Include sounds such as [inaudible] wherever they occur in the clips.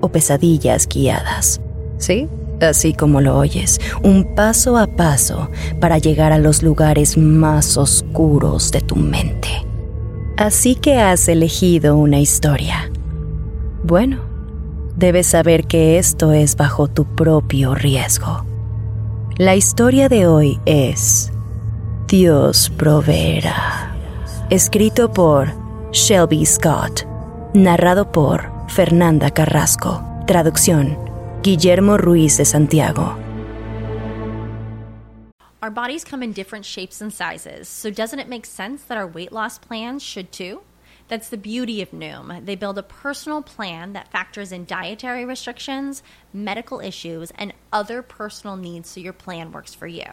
o pesadillas guiadas. ¿Sí? Así como lo oyes, un paso a paso para llegar a los lugares más oscuros de tu mente. Así que has elegido una historia. Bueno, debes saber que esto es bajo tu propio riesgo. La historia de hoy es Dios proveerá. Escrito por Shelby Scott. Narrado por Fernanda Carrasco. Traducción, Guillermo Ruiz de Santiago. Our bodies come in different shapes and sizes, so doesn't it make sense that our weight loss plans should too? That's the beauty of Noom. They build a personal plan that factors in dietary restrictions, medical issues, and other personal needs so your plan works for you.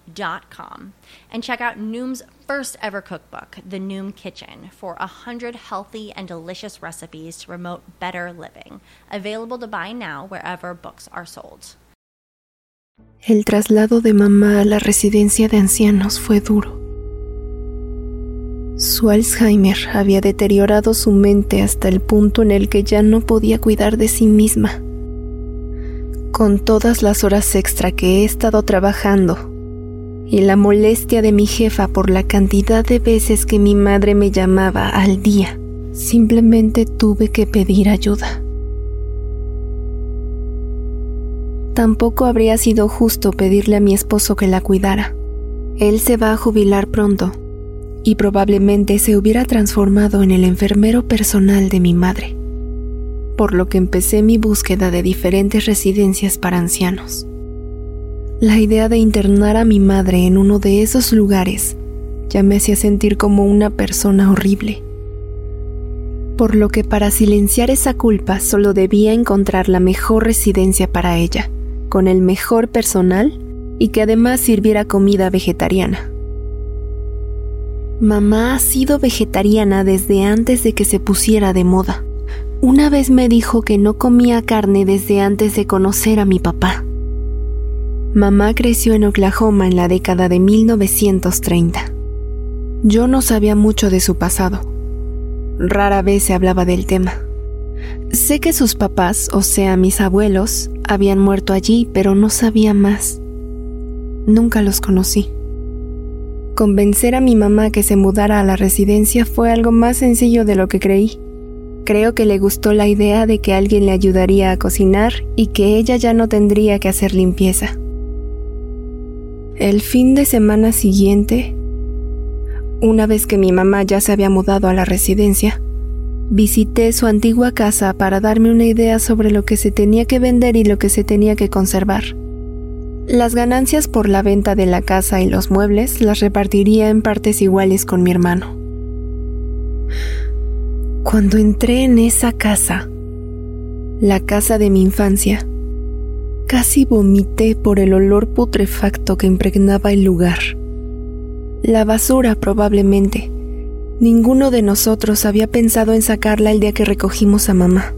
Dot com and check out Noom's first ever cookbook, The Noom Kitchen, for a hundred healthy and delicious recipes to promote better living. Available to buy now wherever books are sold. El traslado de mamá a la residencia de ancianos fue duro. Su Alzheimer había deteriorado su mente hasta el punto en el que ya no podía cuidar de sí misma. Con todas las horas extra que he estado trabajando y la molestia de mi jefa por la cantidad de veces que mi madre me llamaba al día, simplemente tuve que pedir ayuda. Tampoco habría sido justo pedirle a mi esposo que la cuidara. Él se va a jubilar pronto y probablemente se hubiera transformado en el enfermero personal de mi madre, por lo que empecé mi búsqueda de diferentes residencias para ancianos. La idea de internar a mi madre en uno de esos lugares ya me hacía sentir como una persona horrible. Por lo que para silenciar esa culpa solo debía encontrar la mejor residencia para ella, con el mejor personal y que además sirviera comida vegetariana. Mamá ha sido vegetariana desde antes de que se pusiera de moda. Una vez me dijo que no comía carne desde antes de conocer a mi papá. Mamá creció en Oklahoma en la década de 1930. Yo no sabía mucho de su pasado. Rara vez se hablaba del tema. Sé que sus papás, o sea, mis abuelos, habían muerto allí, pero no sabía más. Nunca los conocí. Convencer a mi mamá que se mudara a la residencia fue algo más sencillo de lo que creí. Creo que le gustó la idea de que alguien le ayudaría a cocinar y que ella ya no tendría que hacer limpieza. El fin de semana siguiente, una vez que mi mamá ya se había mudado a la residencia, visité su antigua casa para darme una idea sobre lo que se tenía que vender y lo que se tenía que conservar. Las ganancias por la venta de la casa y los muebles las repartiría en partes iguales con mi hermano. Cuando entré en esa casa, la casa de mi infancia, Casi vomité por el olor putrefacto que impregnaba el lugar. La basura probablemente, Ninguno de nosotros había pensado en sacarla el día que recogimos a mamá.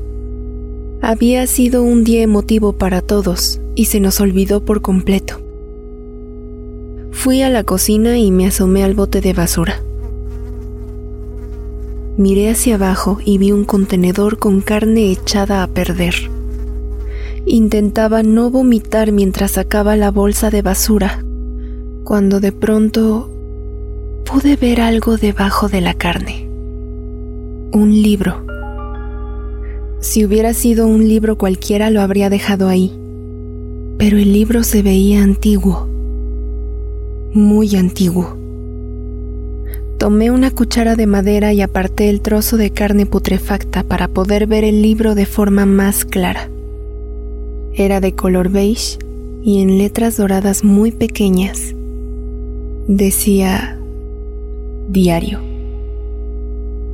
Había sido un día emotivo para todos y se nos olvidó por completo. Fui a la cocina y me asomé al bote de basura. Miré hacia abajo y vi un contenedor con carne echada a perder. Intentaba no vomitar mientras sacaba la bolsa de basura, cuando de pronto pude ver algo debajo de la carne. Un libro. Si hubiera sido un libro cualquiera lo habría dejado ahí, pero el libro se veía antiguo, muy antiguo. Tomé una cuchara de madera y aparté el trozo de carne putrefacta para poder ver el libro de forma más clara. Era de color beige y en letras doradas muy pequeñas decía diario.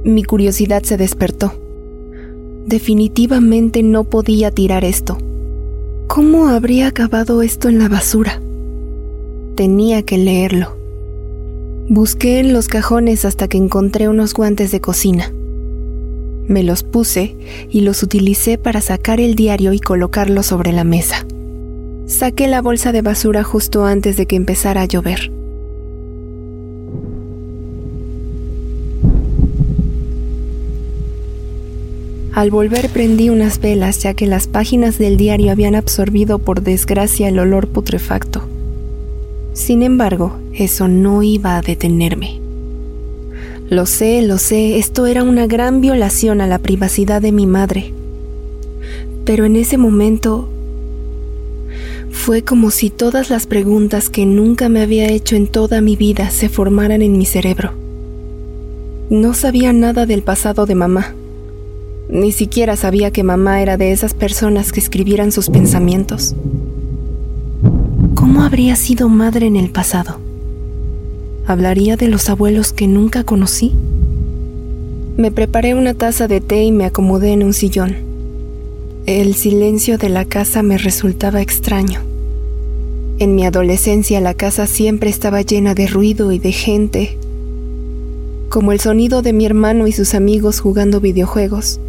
Mi curiosidad se despertó. Definitivamente no podía tirar esto. ¿Cómo habría acabado esto en la basura? Tenía que leerlo. Busqué en los cajones hasta que encontré unos guantes de cocina. Me los puse y los utilicé para sacar el diario y colocarlo sobre la mesa. Saqué la bolsa de basura justo antes de que empezara a llover. Al volver prendí unas velas ya que las páginas del diario habían absorbido por desgracia el olor putrefacto. Sin embargo, eso no iba a detenerme. Lo sé, lo sé, esto era una gran violación a la privacidad de mi madre. Pero en ese momento fue como si todas las preguntas que nunca me había hecho en toda mi vida se formaran en mi cerebro. No sabía nada del pasado de mamá ni siquiera sabía que mamá era de esas personas que escribieran sus pensamientos. ¿Cómo habría sido madre en el pasado? ¿Hablaría de los abuelos que nunca conocí? Me preparé una taza de té y me acomodé en un sillón. El silencio de la casa me resultaba extraño. En mi adolescencia la casa siempre estaba llena de ruido y de gente, como el sonido de mi hermano y sus amigos jugando videojuegos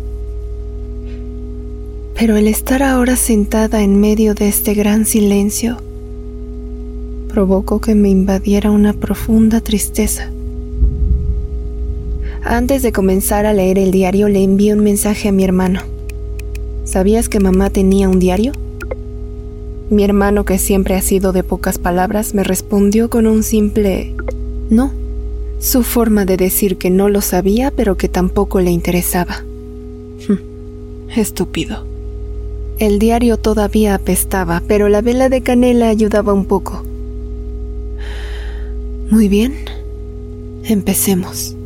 pero el estar ahora sentada en medio de este gran silencio provocó que me invadiera una profunda tristeza. Antes de comenzar a leer el diario le envié un mensaje a mi hermano. ¿Sabías que mamá tenía un diario? Mi hermano, que siempre ha sido de pocas palabras, me respondió con un simple no. Su forma de decir que no lo sabía, pero que tampoco le interesaba. Estúpido. El diario todavía apestaba, pero la vela de canela ayudaba un poco. Muy bien, empecemos.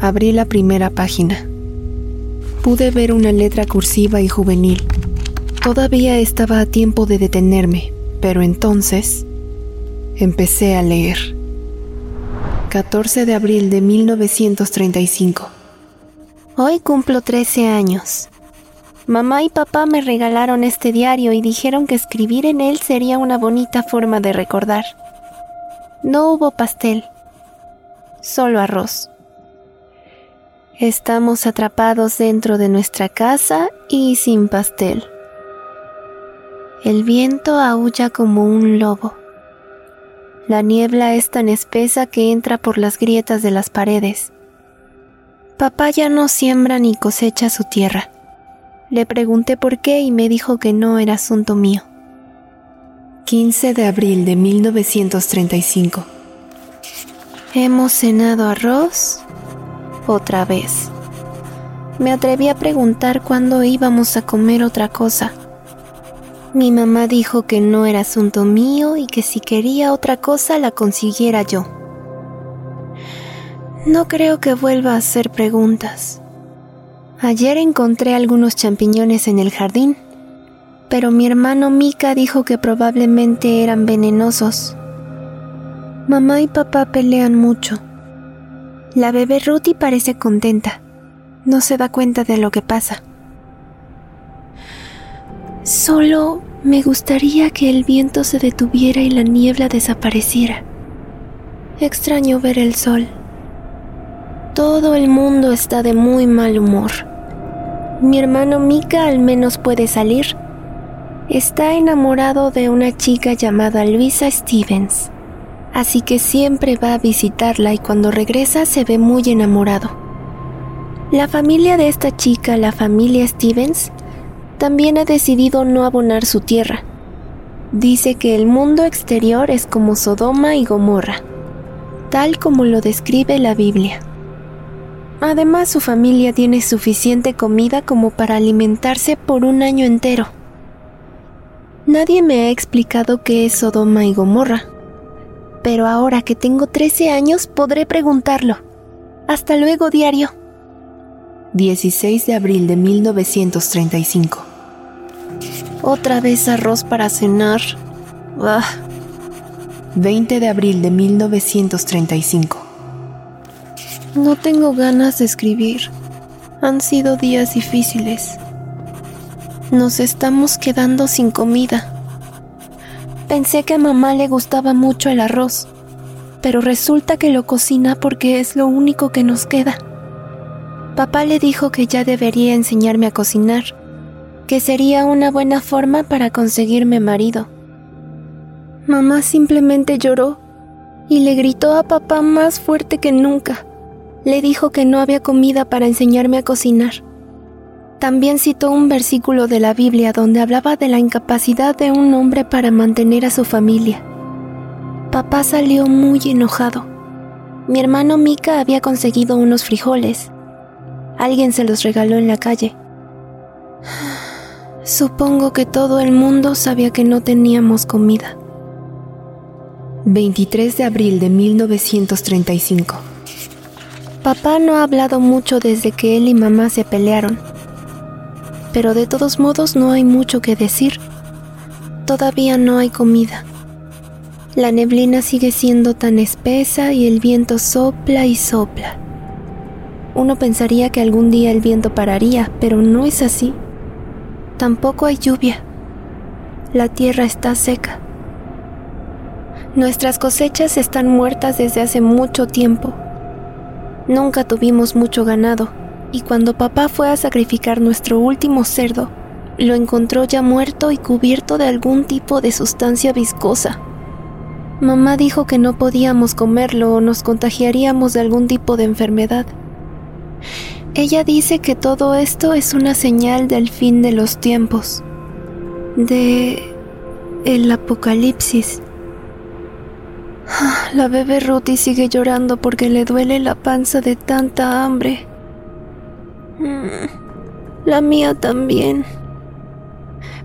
Abrí la primera página. Pude ver una letra cursiva y juvenil. Todavía estaba a tiempo de detenerme, pero entonces empecé a leer. 14 de abril de 1935. Hoy cumplo 13 años. Mamá y papá me regalaron este diario y dijeron que escribir en él sería una bonita forma de recordar. No hubo pastel, solo arroz. Estamos atrapados dentro de nuestra casa y sin pastel. El viento aúlla como un lobo. La niebla es tan espesa que entra por las grietas de las paredes. Papá ya no siembra ni cosecha su tierra. Le pregunté por qué y me dijo que no era asunto mío. 15 de abril de 1935. Hemos cenado arroz otra vez. Me atreví a preguntar cuándo íbamos a comer otra cosa. Mi mamá dijo que no era asunto mío y que si quería otra cosa la consiguiera yo. No creo que vuelva a hacer preguntas. Ayer encontré algunos champiñones en el jardín, pero mi hermano Mika dijo que probablemente eran venenosos. Mamá y papá pelean mucho. La bebé Ruthie parece contenta. No se da cuenta de lo que pasa. Solo me gustaría que el viento se detuviera y la niebla desapareciera. Extraño ver el sol. Todo el mundo está de muy mal humor. Mi hermano Mika al menos puede salir. Está enamorado de una chica llamada Luisa Stevens, así que siempre va a visitarla y cuando regresa se ve muy enamorado. La familia de esta chica, la familia Stevens, también ha decidido no abonar su tierra. Dice que el mundo exterior es como Sodoma y Gomorra, tal como lo describe la Biblia. Además, su familia tiene suficiente comida como para alimentarse por un año entero. Nadie me ha explicado qué es Sodoma y Gomorra, pero ahora que tengo 13 años podré preguntarlo. Hasta luego, diario. 16 de abril de 1935. Otra vez arroz para cenar. 20 de abril de 1935. No tengo ganas de escribir. Han sido días difíciles. Nos estamos quedando sin comida. Pensé que a mamá le gustaba mucho el arroz, pero resulta que lo cocina porque es lo único que nos queda. Papá le dijo que ya debería enseñarme a cocinar, que sería una buena forma para conseguirme marido. Mamá simplemente lloró y le gritó a papá más fuerte que nunca. Le dijo que no había comida para enseñarme a cocinar. También citó un versículo de la Biblia donde hablaba de la incapacidad de un hombre para mantener a su familia. Papá salió muy enojado. Mi hermano Mika había conseguido unos frijoles. Alguien se los regaló en la calle. [sighs] Supongo que todo el mundo sabía que no teníamos comida. 23 de abril de 1935. Papá no ha hablado mucho desde que él y mamá se pelearon pero de todos modos no hay mucho que decir. Todavía no hay comida. La neblina sigue siendo tan espesa y el viento sopla y sopla. Uno pensaría que algún día el viento pararía, pero no es así. Tampoco hay lluvia. La tierra está seca. Nuestras cosechas están muertas desde hace mucho tiempo. Nunca tuvimos mucho ganado y cuando papá fue a sacrificar nuestro último cerdo, lo encontró ya muerto y cubierto de algún tipo de sustancia viscosa. Mamá dijo que no podíamos comerlo o nos contagiaríamos de algún tipo de enfermedad. Ella dice que todo esto es una señal del fin de los tiempos, de el apocalipsis. La bebé Ruthie sigue llorando porque le duele la panza de tanta hambre. Mm, la mía también.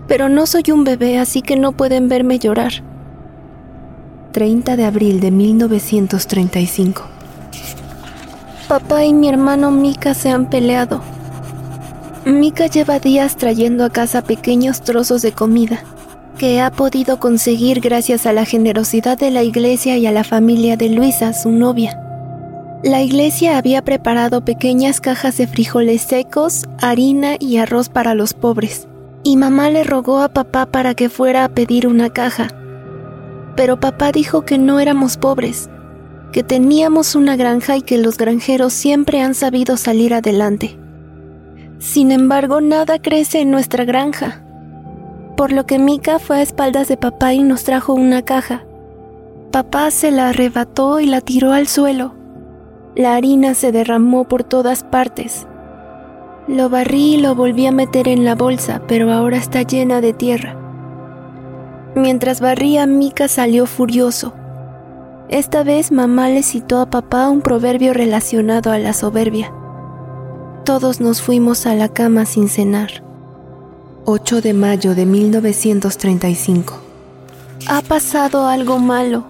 Pero no soy un bebé, así que no pueden verme llorar. 30 de abril de 1935. Papá y mi hermano Mika se han peleado. Mika lleva días trayendo a casa pequeños trozos de comida que ha podido conseguir gracias a la generosidad de la iglesia y a la familia de Luisa, su novia. La iglesia había preparado pequeñas cajas de frijoles secos, harina y arroz para los pobres, y mamá le rogó a papá para que fuera a pedir una caja. Pero papá dijo que no éramos pobres, que teníamos una granja y que los granjeros siempre han sabido salir adelante. Sin embargo, nada crece en nuestra granja, por lo que Mika fue a espaldas de papá y nos trajo una caja. Papá se la arrebató y la tiró al suelo. La harina se derramó por todas partes. Lo barrí y lo volví a meter en la bolsa, pero ahora está llena de tierra. Mientras barría, Mika salió furioso. Esta vez mamá le citó a papá un proverbio relacionado a la soberbia. Todos nos fuimos a la cama sin cenar. 8 de mayo de 1935. Ha pasado algo malo.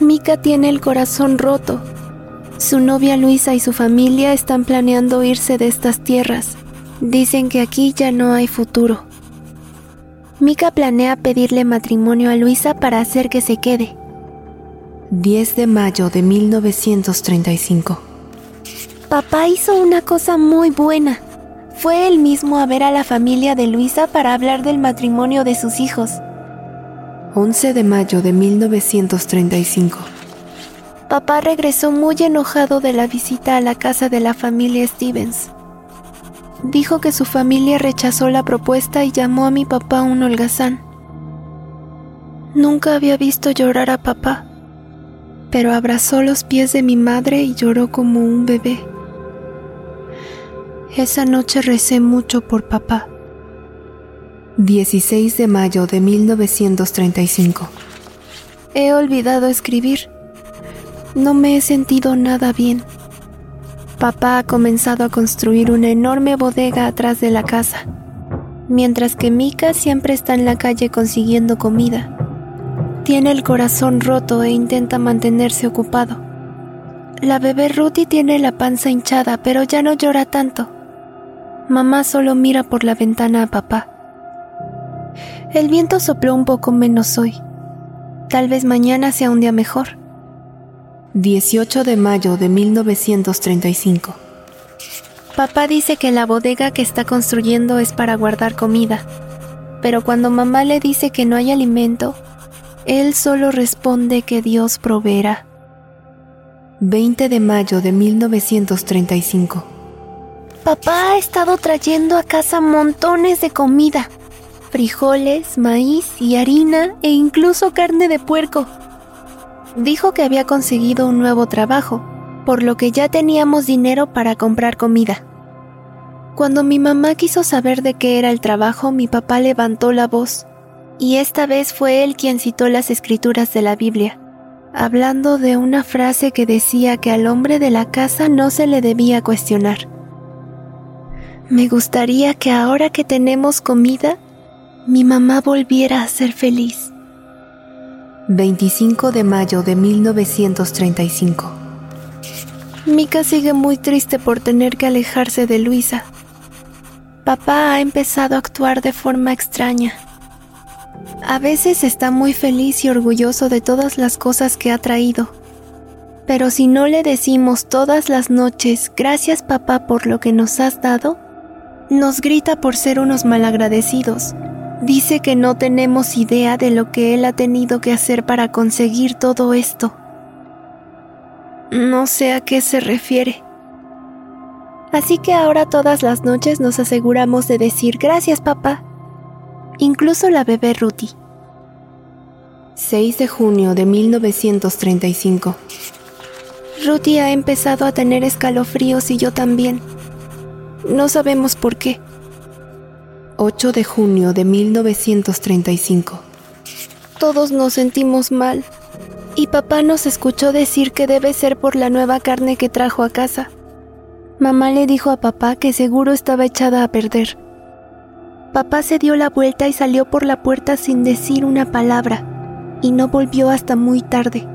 Mika tiene el corazón roto su novia Luisa y su familia están planeando irse de estas tierras. Dicen que aquí ya no hay futuro. Mika planea pedirle matrimonio a Luisa para hacer que se quede. 10 de mayo de 1935. Papá hizo una cosa muy buena. Fue él mismo a ver a la familia de Luisa para hablar del matrimonio de sus hijos. 11 de mayo de 1935. Papá regresó muy enojado de la visita a la casa de la familia Stevens. Dijo que su familia rechazó la propuesta y llamó a mi papá un holgazán. Nunca había visto llorar a papá, pero abrazó los pies de mi madre y lloró como un bebé. Esa noche recé mucho por papá. 16 de mayo de 1935. He olvidado escribir. No me he sentido nada bien. Papá ha comenzado a construir una enorme bodega atrás de la casa, mientras que Mika siempre está en la calle consiguiendo comida. Tiene el corazón roto e intenta mantenerse ocupado. La bebé Ruthie tiene la panza hinchada, pero ya no llora tanto. Mamá solo mira por la ventana a papá. El viento sopló un poco menos hoy. Tal vez mañana sea un día mejor. 18 de mayo de 1935. Papá dice que la bodega que está construyendo es para guardar comida, pero cuando mamá le dice que no hay alimento, él solo responde que Dios proveerá. 20 de mayo de 1935. Papá ha estado trayendo a casa montones de comida frijoles, maíz y harina e incluso carne de puerco. Dijo que había conseguido un nuevo trabajo, por lo que ya teníamos dinero para comprar comida. Cuando mi mamá quiso saber de qué era el trabajo, mi papá levantó la voz, y esta vez fue él quien citó las escrituras de la Biblia, hablando de una frase que decía que al hombre de la casa no se le debía cuestionar. Me gustaría que ahora que tenemos comida, mi mamá volviera a ser feliz. 25 de mayo de 1935. Mika sigue muy triste por tener que alejarse de Luisa. Papá ha empezado a actuar de forma extraña. A veces está muy feliz y orgulloso de todas las cosas que ha traído. Pero si no le decimos todas las noches, gracias papá por lo que nos has dado, nos grita por ser unos malagradecidos Dice que no tenemos idea de lo que él ha tenido que hacer para conseguir todo esto. No sé a qué se refiere. Así que ahora todas las noches nos aseguramos de decir gracias papá. Incluso la bebé Ruti. 6 de junio de 1935. Ruti ha empezado a tener escalofríos y yo también. No sabemos por qué. 8 de junio de 1935. Todos nos sentimos mal y papá nos escuchó decir que debe ser por la nueva carne que trajo a casa. Mamá le dijo a papá que seguro estaba echada a perder. Papá se dio la vuelta y salió por la puerta sin decir una palabra y no volvió hasta muy tarde.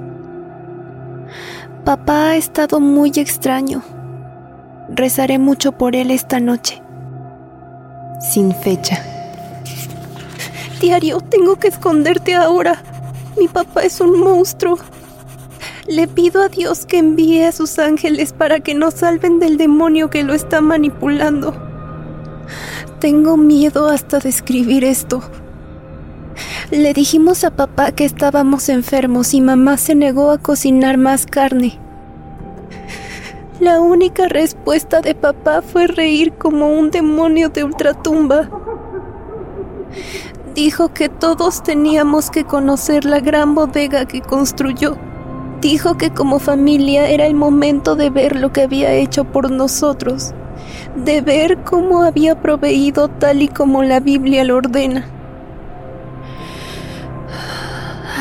Papá ha estado muy extraño. Rezaré mucho por él esta noche sin fecha. Diario, tengo que esconderte ahora. Mi papá es un monstruo. Le pido a Dios que envíe a sus ángeles para que nos salven del demonio que lo está manipulando. Tengo miedo hasta de escribir esto. Le dijimos a papá que estábamos enfermos y mamá se negó a cocinar más carne. La única respuesta de papá fue reír como un demonio de ultratumba. Dijo que todos teníamos que conocer la gran bodega que construyó. Dijo que como familia era el momento de ver lo que había hecho por nosotros, de ver cómo había proveído tal y como la Biblia lo ordena.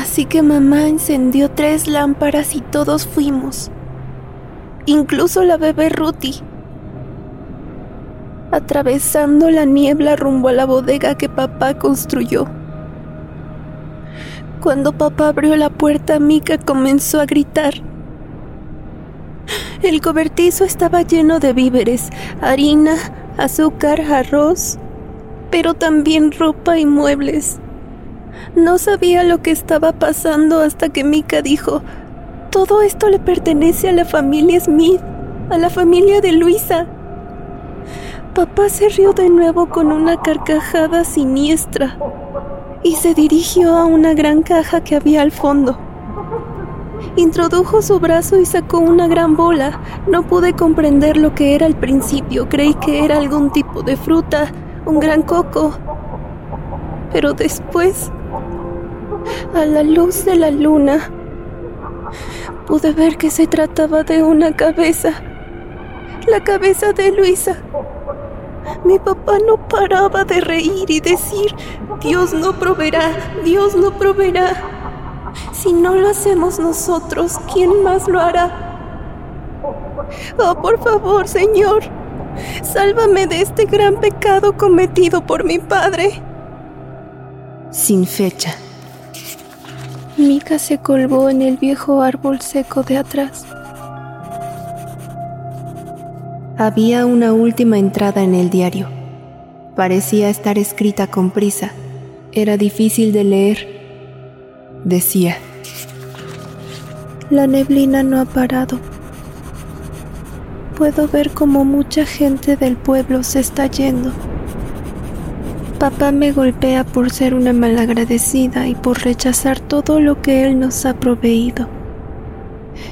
Así que mamá encendió tres lámparas y todos fuimos incluso la bebé Ruti. Atravesando la niebla rumbo a la bodega que papá construyó. Cuando papá abrió la puerta, Mika comenzó a gritar. El cobertizo estaba lleno de víveres, harina, azúcar, arroz, pero también ropa y muebles. No sabía lo que estaba pasando hasta que Mika dijo, todo esto le pertenece a la familia Smith, a la familia de Luisa. Papá se rió de nuevo con una carcajada siniestra y se dirigió a una gran caja que había al fondo. Introdujo su brazo y sacó una gran bola. No pude comprender lo que era al principio. Creí que era algún tipo de fruta, un gran coco. Pero después, a la luz de la luna, pude ver que se trataba de una cabeza. La cabeza de Luisa. Mi papá no paraba de reír y decir, Dios no proveerá, Dios no proveerá. Si no lo hacemos nosotros, ¿quién más lo hará? Oh, por favor, Señor, sálvame de este gran pecado cometido por mi padre. Sin fecha. Mika se colgó en el viejo árbol seco de atrás. Había una última entrada en el diario. Parecía estar escrita con prisa. Era difícil de leer. Decía, La neblina no ha parado. Puedo ver cómo mucha gente del pueblo se está yendo. Papá me golpea por ser una malagradecida y por rechazar todo lo que él nos ha proveído.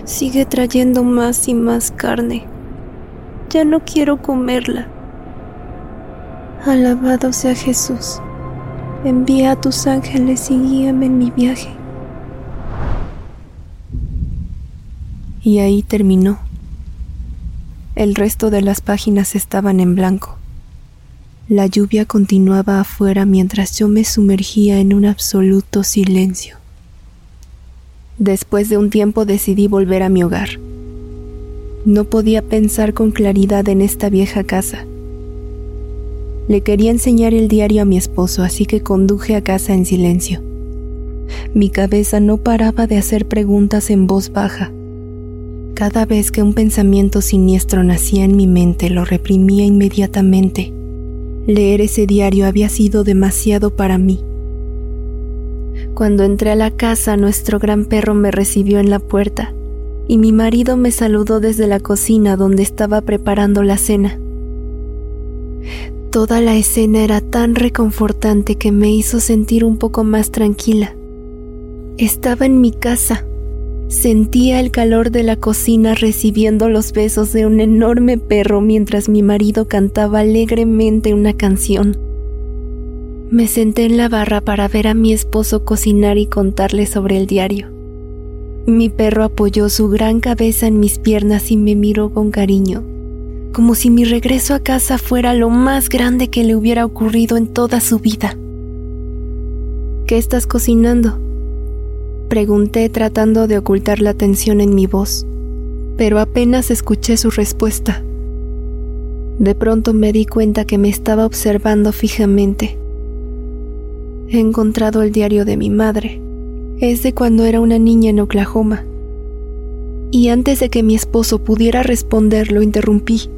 Sigue trayendo más y más carne. Ya no quiero comerla. Alabado sea Jesús. Envía a tus ángeles y guíame en mi viaje. Y ahí terminó. El resto de las páginas estaban en blanco. La lluvia continuaba afuera mientras yo me sumergía en un absoluto silencio. Después de un tiempo decidí volver a mi hogar. No podía pensar con claridad en esta vieja casa. Le quería enseñar el diario a mi esposo, así que conduje a casa en silencio. Mi cabeza no paraba de hacer preguntas en voz baja. Cada vez que un pensamiento siniestro nacía en mi mente, lo reprimía inmediatamente. Leer ese diario había sido demasiado para mí. Cuando entré a la casa, nuestro gran perro me recibió en la puerta y mi marido me saludó desde la cocina donde estaba preparando la cena. Toda la escena era tan reconfortante que me hizo sentir un poco más tranquila. Estaba en mi casa. Sentía el calor de la cocina recibiendo los besos de un enorme perro mientras mi marido cantaba alegremente una canción. Me senté en la barra para ver a mi esposo cocinar y contarle sobre el diario. Mi perro apoyó su gran cabeza en mis piernas y me miró con cariño, como si mi regreso a casa fuera lo más grande que le hubiera ocurrido en toda su vida. ¿Qué estás cocinando? Pregunté tratando de ocultar la tensión en mi voz, pero apenas escuché su respuesta. De pronto me di cuenta que me estaba observando fijamente. He encontrado el diario de mi madre es de cuando era una niña en Oklahoma. Y antes de que mi esposo pudiera responder, lo interrumpí.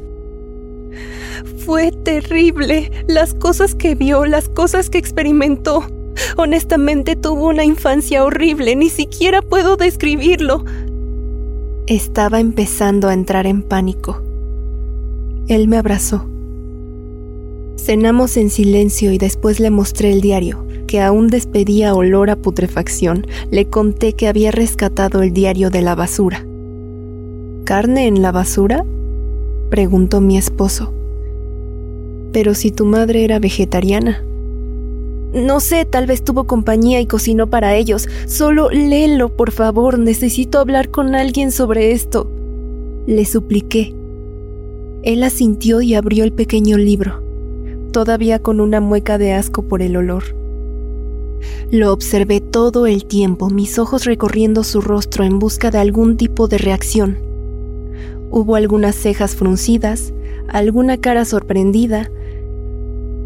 Fue terrible las cosas que vio, las cosas que experimentó. Honestamente tuvo una infancia horrible, ni siquiera puedo describirlo. Estaba empezando a entrar en pánico. Él me abrazó. Cenamos en silencio y después le mostré el diario que aún despedía olor a putrefacción, le conté que había rescatado el diario de la basura. ¿Carne en la basura? preguntó mi esposo. Pero si tu madre era vegetariana. No sé, tal vez tuvo compañía y cocinó para ellos. Solo léelo, por favor. Necesito hablar con alguien sobre esto. Le supliqué. Él asintió y abrió el pequeño libro, todavía con una mueca de asco por el olor. Lo observé todo el tiempo, mis ojos recorriendo su rostro en busca de algún tipo de reacción. Hubo algunas cejas fruncidas, alguna cara sorprendida,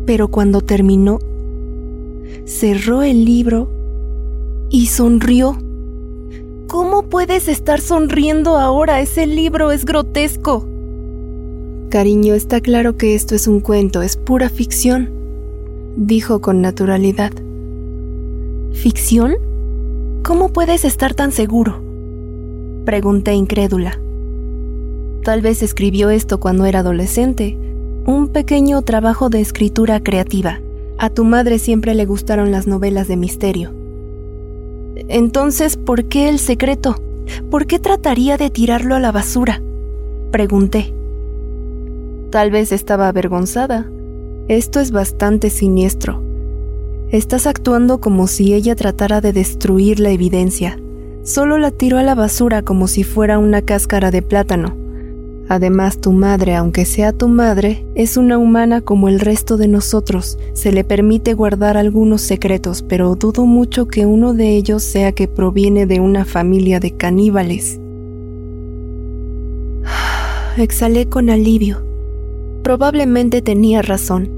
pero cuando terminó, cerró el libro y sonrió. ¿Cómo puedes estar sonriendo ahora? Ese libro es grotesco. Cariño, está claro que esto es un cuento, es pura ficción, dijo con naturalidad. ¿Ficción? ¿Cómo puedes estar tan seguro? Pregunté incrédula. Tal vez escribió esto cuando era adolescente, un pequeño trabajo de escritura creativa. A tu madre siempre le gustaron las novelas de misterio. Entonces, ¿por qué el secreto? ¿Por qué trataría de tirarlo a la basura? Pregunté. Tal vez estaba avergonzada. Esto es bastante siniestro. Estás actuando como si ella tratara de destruir la evidencia. Solo la tiró a la basura como si fuera una cáscara de plátano. Además, tu madre, aunque sea tu madre, es una humana como el resto de nosotros. Se le permite guardar algunos secretos, pero dudo mucho que uno de ellos sea que proviene de una familia de caníbales. [sighs] Exhalé con alivio. Probablemente tenía razón.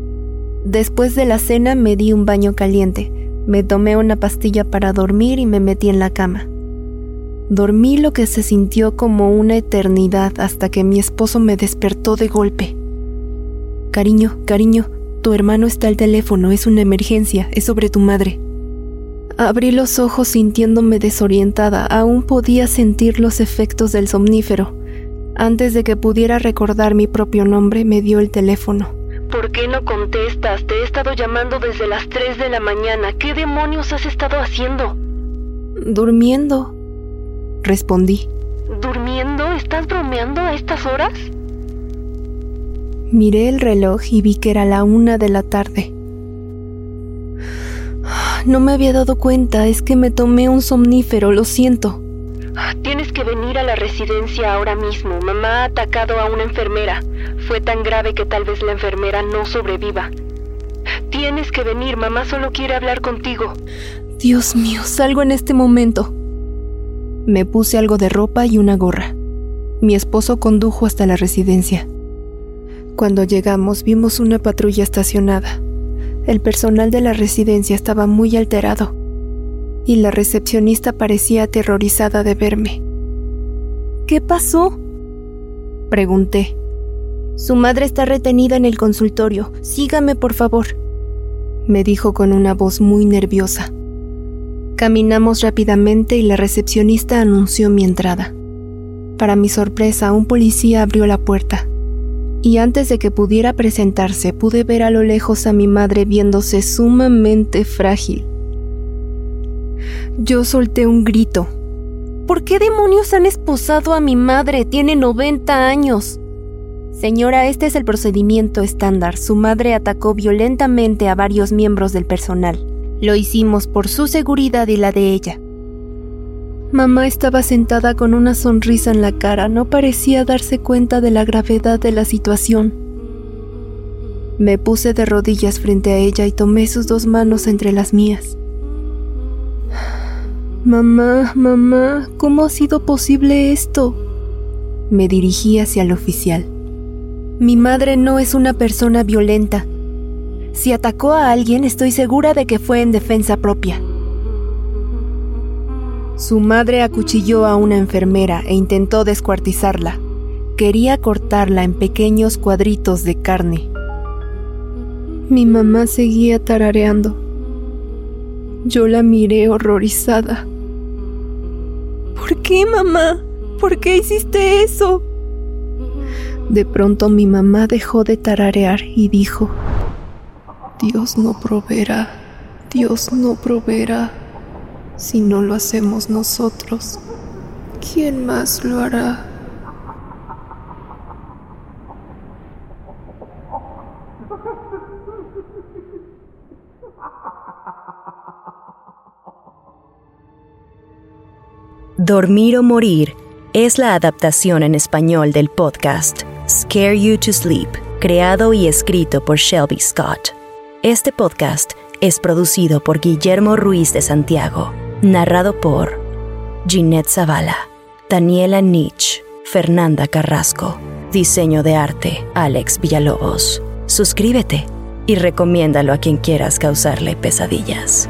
Después de la cena me di un baño caliente, me tomé una pastilla para dormir y me metí en la cama. Dormí lo que se sintió como una eternidad hasta que mi esposo me despertó de golpe. Cariño, cariño, tu hermano está al teléfono, es una emergencia, es sobre tu madre. Abrí los ojos sintiéndome desorientada, aún podía sentir los efectos del somnífero. Antes de que pudiera recordar mi propio nombre, me dio el teléfono. ¿Por qué no contestas? Te he estado llamando desde las 3 de la mañana. ¿Qué demonios has estado haciendo? Durmiendo, respondí. ¿Durmiendo? ¿Estás bromeando a estas horas? Miré el reloj y vi que era la una de la tarde. No me había dado cuenta, es que me tomé un somnífero, lo siento. Tienes que venir a la residencia ahora mismo. Mamá ha atacado a una enfermera. Fue tan grave que tal vez la enfermera no sobreviva. Tienes que venir, mamá solo quiere hablar contigo. Dios mío, salgo en este momento. Me puse algo de ropa y una gorra. Mi esposo condujo hasta la residencia. Cuando llegamos vimos una patrulla estacionada. El personal de la residencia estaba muy alterado y la recepcionista parecía aterrorizada de verme. ¿Qué pasó? Pregunté. Su madre está retenida en el consultorio. Sígame, por favor, me dijo con una voz muy nerviosa. Caminamos rápidamente y la recepcionista anunció mi entrada. Para mi sorpresa, un policía abrió la puerta. Y antes de que pudiera presentarse, pude ver a lo lejos a mi madre viéndose sumamente frágil. Yo solté un grito. ¿Por qué demonios han esposado a mi madre? Tiene 90 años. Señora, este es el procedimiento estándar. Su madre atacó violentamente a varios miembros del personal. Lo hicimos por su seguridad y la de ella. Mamá estaba sentada con una sonrisa en la cara, no parecía darse cuenta de la gravedad de la situación. Me puse de rodillas frente a ella y tomé sus dos manos entre las mías. Mamá, mamá, ¿cómo ha sido posible esto? Me dirigí hacia el oficial. Mi madre no es una persona violenta. Si atacó a alguien, estoy segura de que fue en defensa propia. Su madre acuchilló a una enfermera e intentó descuartizarla. Quería cortarla en pequeños cuadritos de carne. Mi mamá seguía tarareando. Yo la miré horrorizada. ¿Por qué, mamá? ¿Por qué hiciste eso? De pronto mi mamá dejó de tararear y dijo, Dios no proveerá, Dios no proveerá. Si no lo hacemos nosotros, ¿quién más lo hará? Dormir o Morir es la adaptación en español del podcast Scare You to Sleep, creado y escrito por Shelby Scott. Este podcast es producido por Guillermo Ruiz de Santiago, narrado por Ginette Zavala, Daniela Nietzsche, Fernanda Carrasco, diseño de arte Alex Villalobos. Suscríbete y recomiéndalo a quien quieras causarle pesadillas.